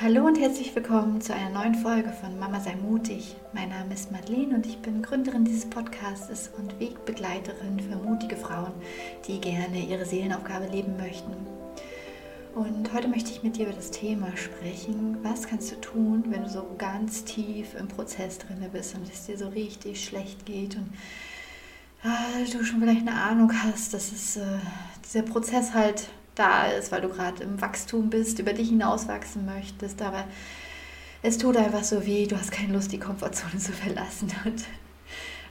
Hallo und herzlich willkommen zu einer neuen Folge von Mama sei mutig. Mein Name ist Madeleine und ich bin Gründerin dieses Podcasts und Wegbegleiterin für mutige Frauen, die gerne ihre Seelenaufgabe leben möchten. Und heute möchte ich mit dir über das Thema sprechen. Was kannst du tun, wenn du so ganz tief im Prozess drin bist und es dir so richtig schlecht geht und ah, du schon vielleicht eine Ahnung hast, dass es, äh, dieser Prozess halt da ist, weil du gerade im Wachstum bist, über dich hinauswachsen möchtest, aber es tut einfach so weh, du hast keine Lust, die Komfortzone zu verlassen. Und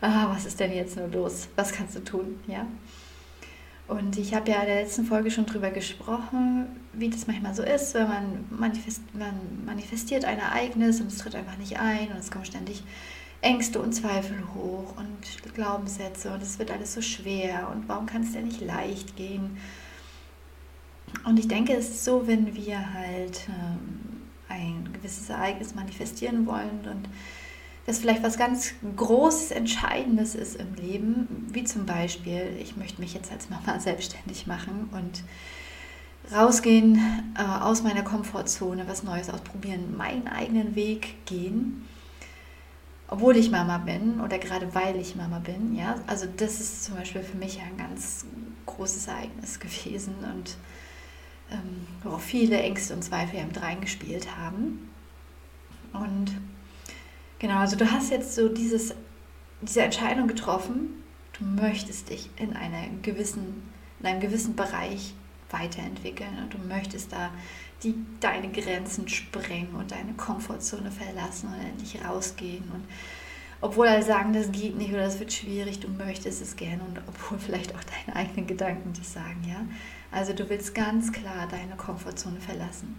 ah, was ist denn jetzt nur los? Was kannst du tun? Ja. Und ich habe ja in der letzten Folge schon darüber gesprochen, wie das manchmal so ist, wenn man, manifest, man manifestiert ein Ereignis und es tritt einfach nicht ein und es kommen ständig Ängste und Zweifel hoch und Glaubenssätze und es wird alles so schwer und warum kann es denn nicht leicht gehen? Und ich denke, es ist so, wenn wir halt ähm, ein gewisses Ereignis manifestieren wollen und das vielleicht was ganz Großes, Entscheidendes ist im Leben, wie zum Beispiel, ich möchte mich jetzt als Mama selbstständig machen und rausgehen äh, aus meiner Komfortzone, was Neues ausprobieren, meinen eigenen Weg gehen, obwohl ich Mama bin oder gerade weil ich Mama bin. Ja? Also das ist zum Beispiel für mich ein ganz großes Ereignis gewesen und ähm, worauf viele Ängste und Zweifel eben reingespielt haben. Und genau, also du hast jetzt so dieses, diese Entscheidung getroffen, du möchtest dich in, einer gewissen, in einem gewissen Bereich weiterentwickeln und du möchtest da die, deine Grenzen sprengen und deine Komfortzone verlassen und endlich rausgehen. Und obwohl alle sagen, das geht nicht oder das wird schwierig, du möchtest es gerne und obwohl vielleicht auch deine eigenen Gedanken das sagen, ja. Also du willst ganz klar deine Komfortzone verlassen.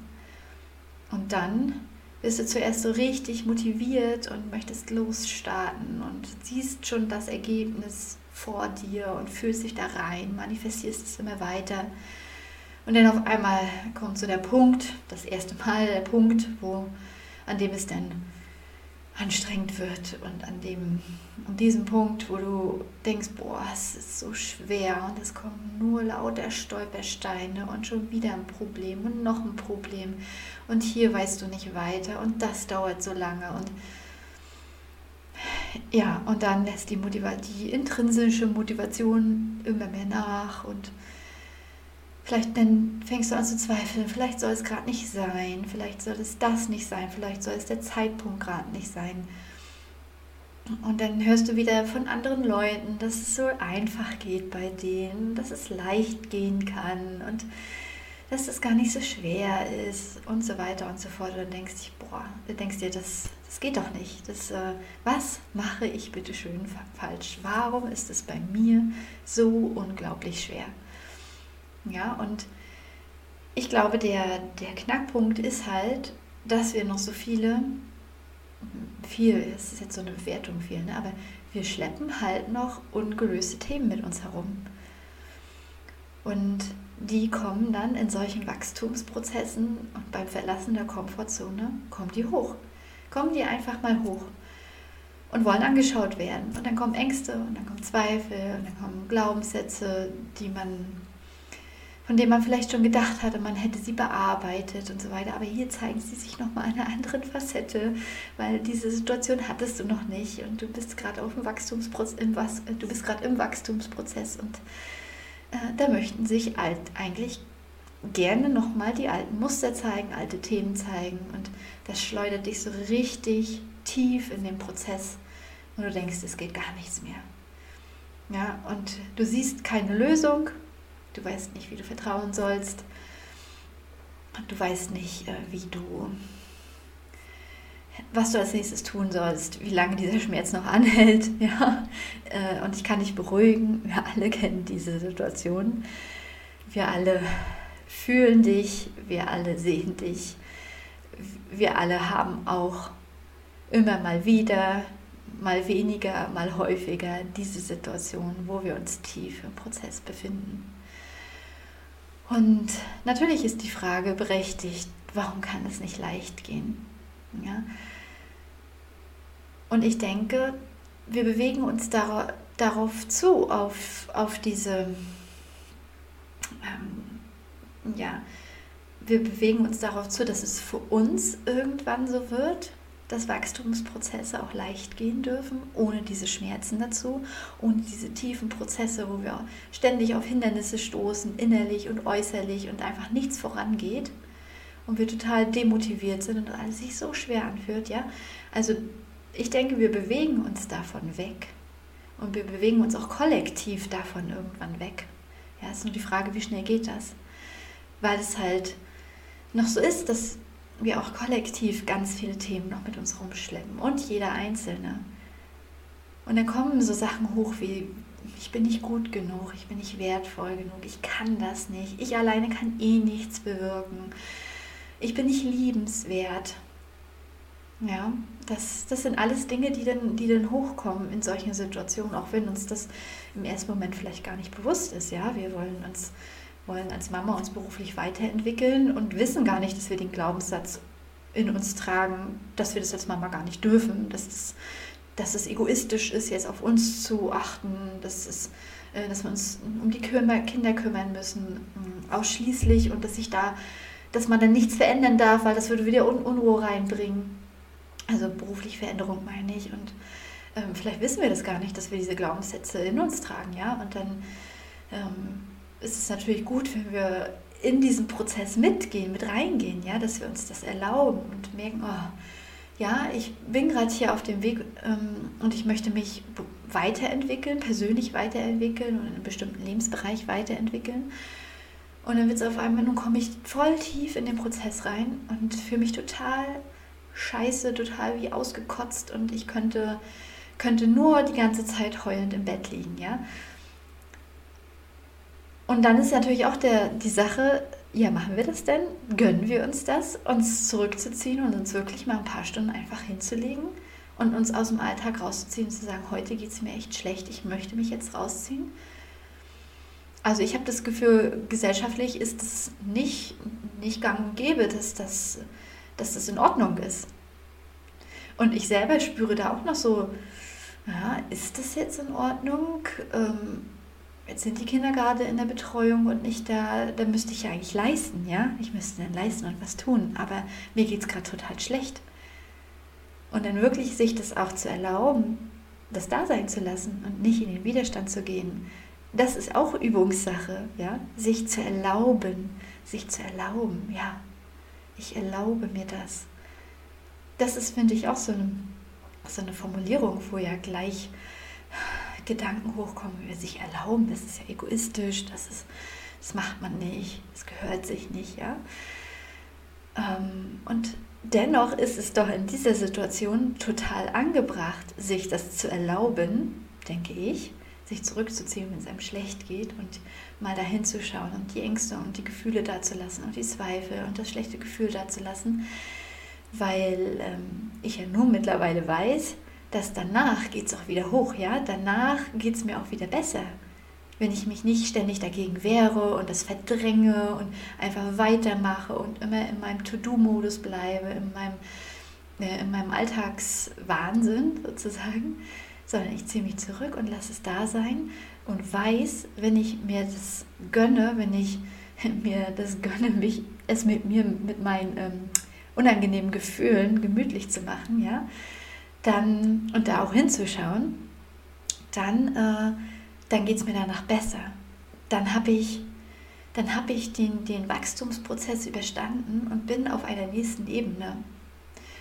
Und dann bist du zuerst so richtig motiviert und möchtest losstarten und siehst schon das Ergebnis vor dir und fühlst dich da rein, manifestierst es immer weiter. Und dann auf einmal kommt so der Punkt, das erste Mal der Punkt, wo, an dem es dann anstrengend wird und an, dem, an diesem Punkt, wo du denkst, boah, es ist so schwer und es kommen nur lauter Stolpersteine und schon wieder ein Problem und noch ein Problem und hier weißt du nicht weiter und das dauert so lange und ja, und dann lässt die, Motiva die intrinsische Motivation immer mehr nach und Vielleicht dann fängst du an zu zweifeln, vielleicht soll es gerade nicht sein, vielleicht soll es das nicht sein, vielleicht soll es der Zeitpunkt gerade nicht sein. Und dann hörst du wieder von anderen Leuten, dass es so einfach geht bei denen, dass es leicht gehen kann und dass es gar nicht so schwer ist und so weiter und so fort. Und dann denkst du, boah, du denkst dir, das, das geht doch nicht. Das, äh, was mache ich bitte schön falsch? Warum ist es bei mir so unglaublich schwer? Ja, und ich glaube, der, der Knackpunkt ist halt, dass wir noch so viele, viel, es ist jetzt so eine Bewertung viel, ne? aber wir schleppen halt noch ungelöste Themen mit uns herum. Und die kommen dann in solchen Wachstumsprozessen und beim Verlassen der Komfortzone kommen die hoch. Kommen die einfach mal hoch und wollen angeschaut werden. Und dann kommen Ängste und dann kommen Zweifel und dann kommen Glaubenssätze, die man von dem man vielleicht schon gedacht hatte, man hätte sie bearbeitet und so weiter. Aber hier zeigen sie sich nochmal einer anderen Facette, weil diese Situation hattest du noch nicht und du bist gerade auf dem Wachstumsprozess, im, du bist gerade im Wachstumsprozess und äh, da möchten sich alt, eigentlich gerne nochmal die alten Muster zeigen, alte Themen zeigen und das schleudert dich so richtig tief in den Prozess und du denkst, es geht gar nichts mehr. Ja, und du siehst keine Lösung, Du weißt nicht, wie du vertrauen sollst. Du weißt nicht, äh, wie du, was du als nächstes tun sollst, wie lange dieser Schmerz noch anhält. Ja? Äh, und ich kann dich beruhigen, wir alle kennen diese Situation. Wir alle fühlen dich, wir alle sehen dich. Wir alle haben auch immer mal wieder, mal weniger, mal häufiger diese Situation, wo wir uns tief im Prozess befinden. Und natürlich ist die Frage berechtigt, warum kann es nicht leicht gehen? Ja? Und ich denke, wir bewegen uns dar darauf zu, auf, auf diese, ähm, ja, wir bewegen uns darauf zu, dass es für uns irgendwann so wird, dass Wachstumsprozesse auch leicht gehen dürfen, ohne diese Schmerzen dazu, ohne diese tiefen Prozesse, wo wir ständig auf Hindernisse stoßen, innerlich und äußerlich und einfach nichts vorangeht und wir total demotiviert sind und alles sich so schwer anfühlt, ja. Also ich denke, wir bewegen uns davon weg und wir bewegen uns auch kollektiv davon irgendwann weg. Ja, ist nur die Frage, wie schnell geht das? Weil es halt noch so ist, dass wir auch kollektiv ganz viele Themen noch mit uns rumschleppen und jeder Einzelne. Und dann kommen so Sachen hoch wie, ich bin nicht gut genug, ich bin nicht wertvoll genug, ich kann das nicht, ich alleine kann eh nichts bewirken, ich bin nicht liebenswert. Ja, das, das sind alles Dinge, die dann, die dann hochkommen in solchen Situationen, auch wenn uns das im ersten Moment vielleicht gar nicht bewusst ist. Ja, wir wollen uns wollen als Mama uns beruflich weiterentwickeln und wissen gar nicht, dass wir den Glaubenssatz in uns tragen, dass wir das als Mama gar nicht dürfen, dass es, dass es egoistisch ist, jetzt auf uns zu achten, dass, es, äh, dass wir uns um die Kinder kümmern müssen, mm, ausschließlich und dass sich da, dass man dann nichts verändern darf, weil das würde wieder Unruhe reinbringen. Also beruflich Veränderung meine ich und ähm, vielleicht wissen wir das gar nicht, dass wir diese Glaubenssätze in uns tragen, ja, und dann ähm, ist es natürlich gut, wenn wir in diesen Prozess mitgehen, mit reingehen, ja, dass wir uns das erlauben und merken, oh, ja, ich bin gerade hier auf dem Weg ähm, und ich möchte mich weiterentwickeln, persönlich weiterentwickeln und in einem bestimmten Lebensbereich weiterentwickeln. Und dann wird es auf einmal, nun komme ich voll tief in den Prozess rein und fühle mich total scheiße, total wie ausgekotzt und ich könnte, könnte nur die ganze Zeit heulend im Bett liegen, ja. Und dann ist natürlich auch der, die Sache, ja, machen wir das denn? Gönnen wir uns das, uns zurückzuziehen und uns wirklich mal ein paar Stunden einfach hinzulegen und uns aus dem Alltag rauszuziehen und zu sagen, heute geht es mir echt schlecht, ich möchte mich jetzt rausziehen? Also ich habe das Gefühl, gesellschaftlich ist es nicht, nicht gang und gäbe, dass das, dass das in Ordnung ist. Und ich selber spüre da auch noch so, ja, ist das jetzt in Ordnung? Ähm, jetzt sind die Kinder gerade in der Betreuung und nicht da, da müsste ich ja eigentlich leisten, ja? Ich müsste dann leisten und was tun, aber mir geht es gerade total schlecht. Und dann wirklich sich das auch zu erlauben, das da sein zu lassen und nicht in den Widerstand zu gehen, das ist auch Übungssache, ja? Sich zu erlauben, sich zu erlauben, ja. Ich erlaube mir das. Das ist, finde ich, auch so eine, so eine Formulierung, wo ja gleich Gedanken hochkommen, wie wir sich erlauben, das ist ja egoistisch, das, ist, das macht man nicht, das gehört sich nicht, ja. Ähm, und dennoch ist es doch in dieser Situation total angebracht, sich das zu erlauben, denke ich, sich zurückzuziehen, wenn es einem schlecht geht und mal dahin zu schauen und die Ängste und die Gefühle dazulassen und die Zweifel und das schlechte Gefühl dazulassen, weil ähm, ich ja nun mittlerweile weiß, dass danach geht es auch wieder hoch, ja, danach geht es mir auch wieder besser. Wenn ich mich nicht ständig dagegen wehre und das verdränge und einfach weitermache und immer in meinem To-Do-Modus bleibe, in meinem, äh, in meinem Alltagswahnsinn sozusagen, sondern ich ziehe mich zurück und lasse es da sein und weiß, wenn ich mir das gönne, wenn ich mir das gönne, mich es mit mir, mit meinen ähm, unangenehmen Gefühlen gemütlich zu machen, ja, dann, und da auch hinzuschauen, dann, äh, dann geht es mir danach besser. Dann habe ich, dann hab ich den, den Wachstumsprozess überstanden und bin auf einer nächsten Ebene,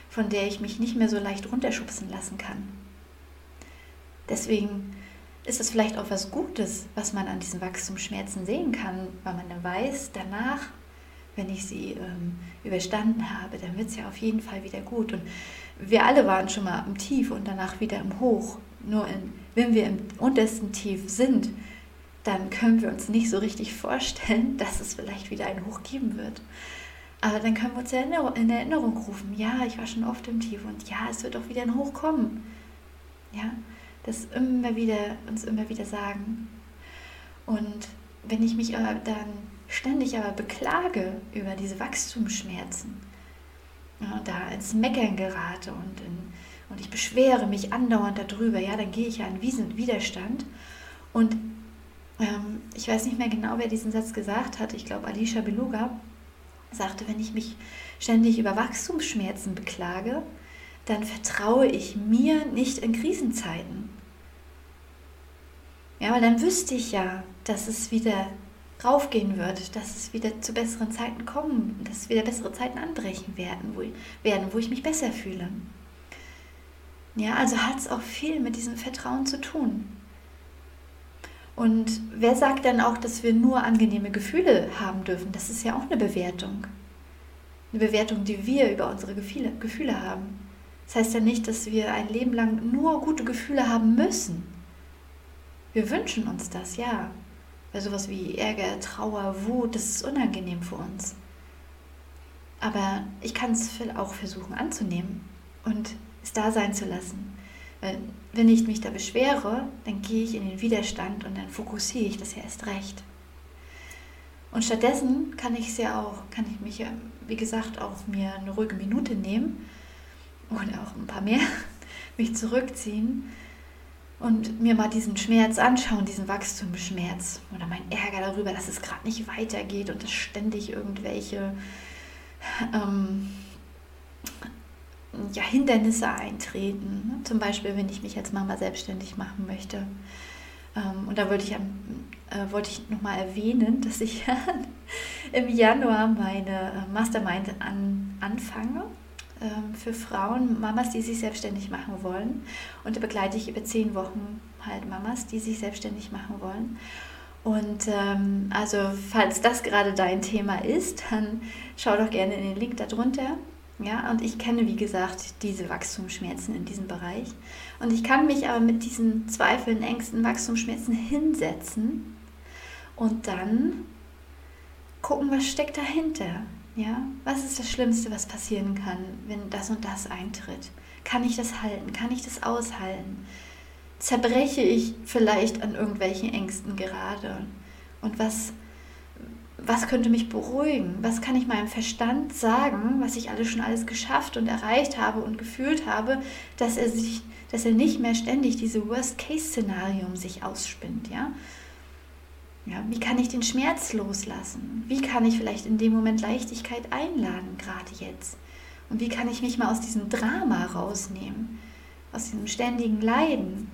von der ich mich nicht mehr so leicht runterschubsen lassen kann. Deswegen ist es vielleicht auch was Gutes, was man an diesen Wachstumsschmerzen sehen kann, weil man dann weiß, danach, wenn ich sie ähm, überstanden habe, dann wird es ja auf jeden Fall wieder gut. Und wir alle waren schon mal im Tief und danach wieder im Hoch. Nur in, wenn wir im untersten Tief sind, dann können wir uns nicht so richtig vorstellen, dass es vielleicht wieder ein Hoch geben wird. Aber dann können wir uns in Erinnerung rufen, ja, ich war schon oft im Tief und ja, es wird auch wieder ein Hoch kommen. Ja, das immer wieder, uns immer wieder sagen. Und wenn ich mich dann ständig aber beklage über diese Wachstumsschmerzen, ja, da ins Meckern gerate und, in, und ich beschwere mich andauernd darüber, ja, dann gehe ich ja in Widerstand. Und ähm, ich weiß nicht mehr genau, wer diesen Satz gesagt hat, ich glaube Alicia Beluga, sagte, wenn ich mich ständig über Wachstumsschmerzen beklage, dann vertraue ich mir nicht in Krisenzeiten. Ja, weil dann wüsste ich ja, dass es wieder raufgehen wird, dass es wieder zu besseren Zeiten kommen, dass wieder bessere Zeiten anbrechen werden, wo, werden, wo ich mich besser fühle. Ja, also hat es auch viel mit diesem Vertrauen zu tun. Und wer sagt denn auch, dass wir nur angenehme Gefühle haben dürfen? Das ist ja auch eine Bewertung. Eine Bewertung, die wir über unsere Gefühle, Gefühle haben. Das heißt ja nicht, dass wir ein Leben lang nur gute Gefühle haben müssen. Wir wünschen uns das, ja. Weil sowas wie Ärger, Trauer, Wut, das ist unangenehm für uns. Aber ich kann es auch versuchen anzunehmen und es da sein zu lassen. Wenn ich mich da beschwere, dann gehe ich in den Widerstand und dann fokussiere ich das ja erst recht. Und stattdessen kann ich es ja auch, kann ich mich ja, wie gesagt, auch mir eine ruhige Minute nehmen oder auch ein paar mehr, mich zurückziehen und mir mal diesen Schmerz anschauen, diesen Wachstumsschmerz oder mein Ärger darüber, dass es gerade nicht weitergeht und dass ständig irgendwelche ähm, ja, Hindernisse eintreten. Zum Beispiel, wenn ich mich als Mama selbstständig machen möchte. Ähm, und da wollte ich, äh, wollte ich nochmal erwähnen, dass ich im Januar meine äh, Mastermind an, anfange für Frauen, Mamas, die sich selbstständig machen wollen. Und da begleite ich über zehn Wochen halt Mamas, die sich selbstständig machen wollen. Und ähm, also falls das gerade dein Thema ist, dann schau doch gerne in den Link darunter. Ja, und ich kenne, wie gesagt, diese Wachstumsschmerzen in diesem Bereich. Und ich kann mich aber mit diesen Zweifeln, Ängsten, Wachstumsschmerzen hinsetzen und dann gucken, was steckt dahinter. Ja, was ist das Schlimmste, was passieren kann, wenn das und das eintritt? Kann ich das halten? Kann ich das aushalten? Zerbreche ich vielleicht an irgendwelchen Ängsten gerade? Und was was könnte mich beruhigen? Was kann ich meinem Verstand sagen, was ich alles schon alles geschafft und erreicht habe und gefühlt habe, dass er sich, dass er nicht mehr ständig diese Worst-Case-Szenario um sich ausspinnt, ja? Ja, wie kann ich den Schmerz loslassen? Wie kann ich vielleicht in dem Moment Leichtigkeit einladen, gerade jetzt? Und wie kann ich mich mal aus diesem Drama rausnehmen, aus diesem ständigen Leiden?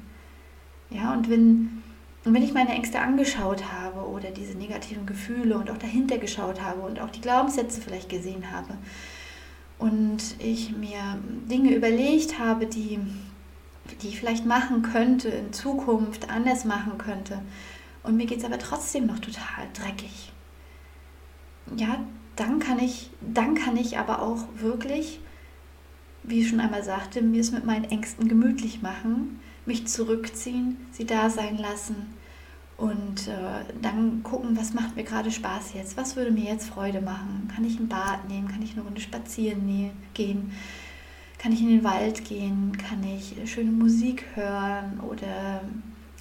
Ja, und wenn, und wenn ich meine Ängste angeschaut habe oder diese negativen Gefühle und auch dahinter geschaut habe und auch die Glaubenssätze vielleicht gesehen habe und ich mir Dinge überlegt habe, die, die ich vielleicht machen könnte, in Zukunft anders machen könnte, und mir geht es aber trotzdem noch total dreckig, ja, dann kann ich, dann kann ich aber auch wirklich, wie ich schon einmal sagte, mir es mit meinen Ängsten gemütlich machen, mich zurückziehen, sie da sein lassen und äh, dann gucken, was macht mir gerade Spaß jetzt, was würde mir jetzt Freude machen. Kann ich ein Bad nehmen, kann ich eine Runde spazieren gehen, kann ich in den Wald gehen, kann ich schöne Musik hören oder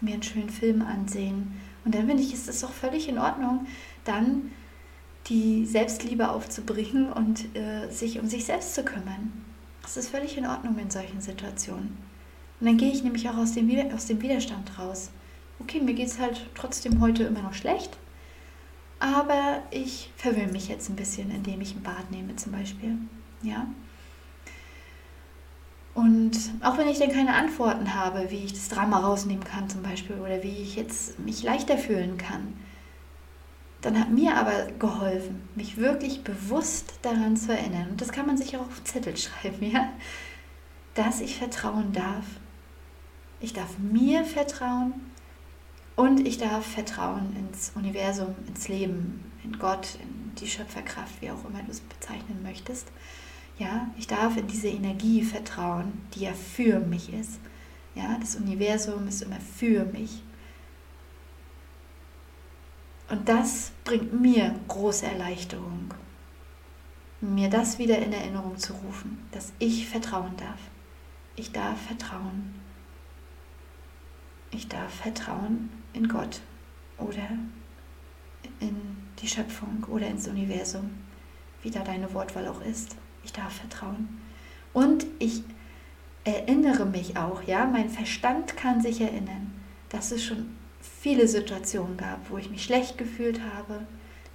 mir einen schönen Film ansehen. Und dann finde ich, ist es auch völlig in Ordnung, dann die Selbstliebe aufzubringen und äh, sich um sich selbst zu kümmern. Das ist völlig in Ordnung in solchen Situationen. Und dann gehe ich nämlich auch aus dem, aus dem Widerstand raus okay, mir geht es halt trotzdem heute immer noch schlecht, aber ich verwöhne mich jetzt ein bisschen, indem ich ein Bad nehme zum Beispiel. Ja. Und auch wenn ich dann keine Antworten habe, wie ich das Drama rausnehmen kann zum Beispiel oder wie ich jetzt mich leichter fühlen kann, dann hat mir aber geholfen, mich wirklich bewusst daran zu erinnern. Und das kann man sich auch auf Zettel schreiben, ja, dass ich vertrauen darf. Ich darf mir vertrauen und ich darf vertrauen ins Universum, ins Leben, in Gott, in die Schöpferkraft, wie auch immer du es bezeichnen möchtest. Ja, ich darf in diese Energie vertrauen, die ja für mich ist. Ja, das Universum ist immer für mich. Und das bringt mir große Erleichterung, mir das wieder in Erinnerung zu rufen, dass ich vertrauen darf. Ich darf vertrauen. Ich darf vertrauen in Gott oder in die Schöpfung oder ins Universum, wie da deine Wortwahl auch ist. Ich darf vertrauen. Und ich erinnere mich auch, ja, mein Verstand kann sich erinnern, dass es schon viele Situationen gab, wo ich mich schlecht gefühlt habe,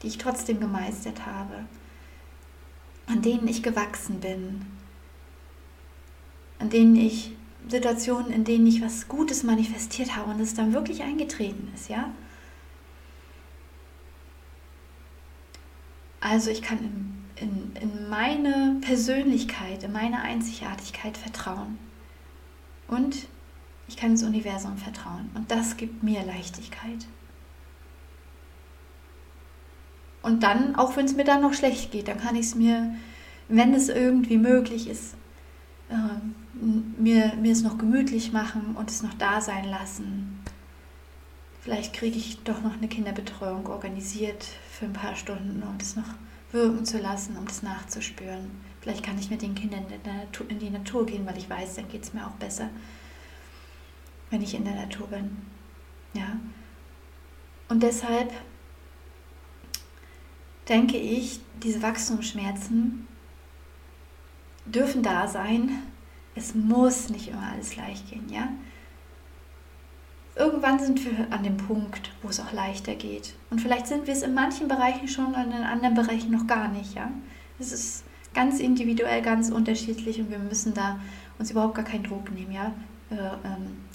die ich trotzdem gemeistert habe. an denen ich gewachsen bin, an denen ich Situationen, in denen ich was Gutes manifestiert habe und es dann wirklich eingetreten ist, ja? Also ich kann in, in, in meine Persönlichkeit, in meine Einzigartigkeit vertrauen. Und ich kann ins Universum vertrauen. Und das gibt mir Leichtigkeit. Und dann, auch wenn es mir dann noch schlecht geht, dann kann ich es mir, wenn es irgendwie möglich ist, äh, mir, es noch gemütlich machen und es noch da sein lassen. Vielleicht kriege ich doch noch eine Kinderbetreuung organisiert für ein paar Stunden, um das noch wirken zu lassen, um das nachzuspüren. Vielleicht kann ich mit den Kindern in die Natur gehen, weil ich weiß, dann geht es mir auch besser, wenn ich in der Natur bin. Ja. Und deshalb denke ich, diese Wachstumsschmerzen dürfen da sein. Es muss nicht immer alles leicht gehen, ja? Irgendwann sind wir an dem Punkt, wo es auch leichter geht. Und vielleicht sind wir es in manchen Bereichen schon und in anderen Bereichen noch gar nicht, ja? Es ist ganz individuell, ganz unterschiedlich und wir müssen da uns überhaupt gar keinen Druck nehmen, ja? Äh, ähm,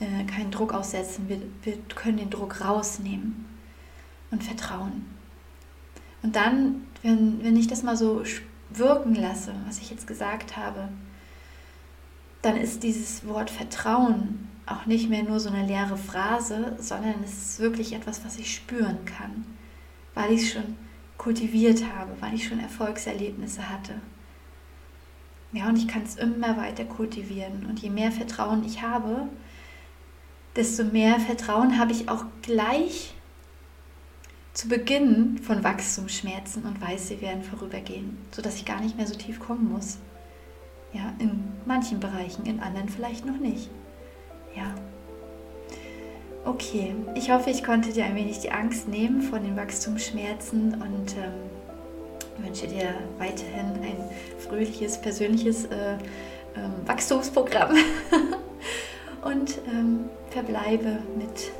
äh, keinen Druck aussetzen. Wir, wir können den Druck rausnehmen und vertrauen. Und dann, wenn, wenn ich das mal so wirken lasse, was ich jetzt gesagt habe, dann ist dieses Wort Vertrauen auch nicht mehr nur so eine leere Phrase, sondern es ist wirklich etwas, was ich spüren kann, weil ich es schon kultiviert habe, weil ich schon Erfolgserlebnisse hatte. Ja, und ich kann es immer weiter kultivieren. Und je mehr Vertrauen ich habe, desto mehr Vertrauen habe ich auch gleich zu Beginn von Wachstumsschmerzen und weiß, sie werden vorübergehen, sodass ich gar nicht mehr so tief kommen muss. Ja, in manchen Bereichen, in anderen vielleicht noch nicht. Ja. Okay, ich hoffe, ich konnte dir ein wenig die Angst nehmen vor den Wachstumsschmerzen und ähm, wünsche dir weiterhin ein fröhliches, persönliches äh, ähm, Wachstumsprogramm und ähm, verbleibe mit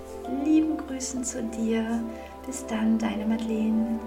lieben Grüßen zu dir. Bis dann, deine Madeleine.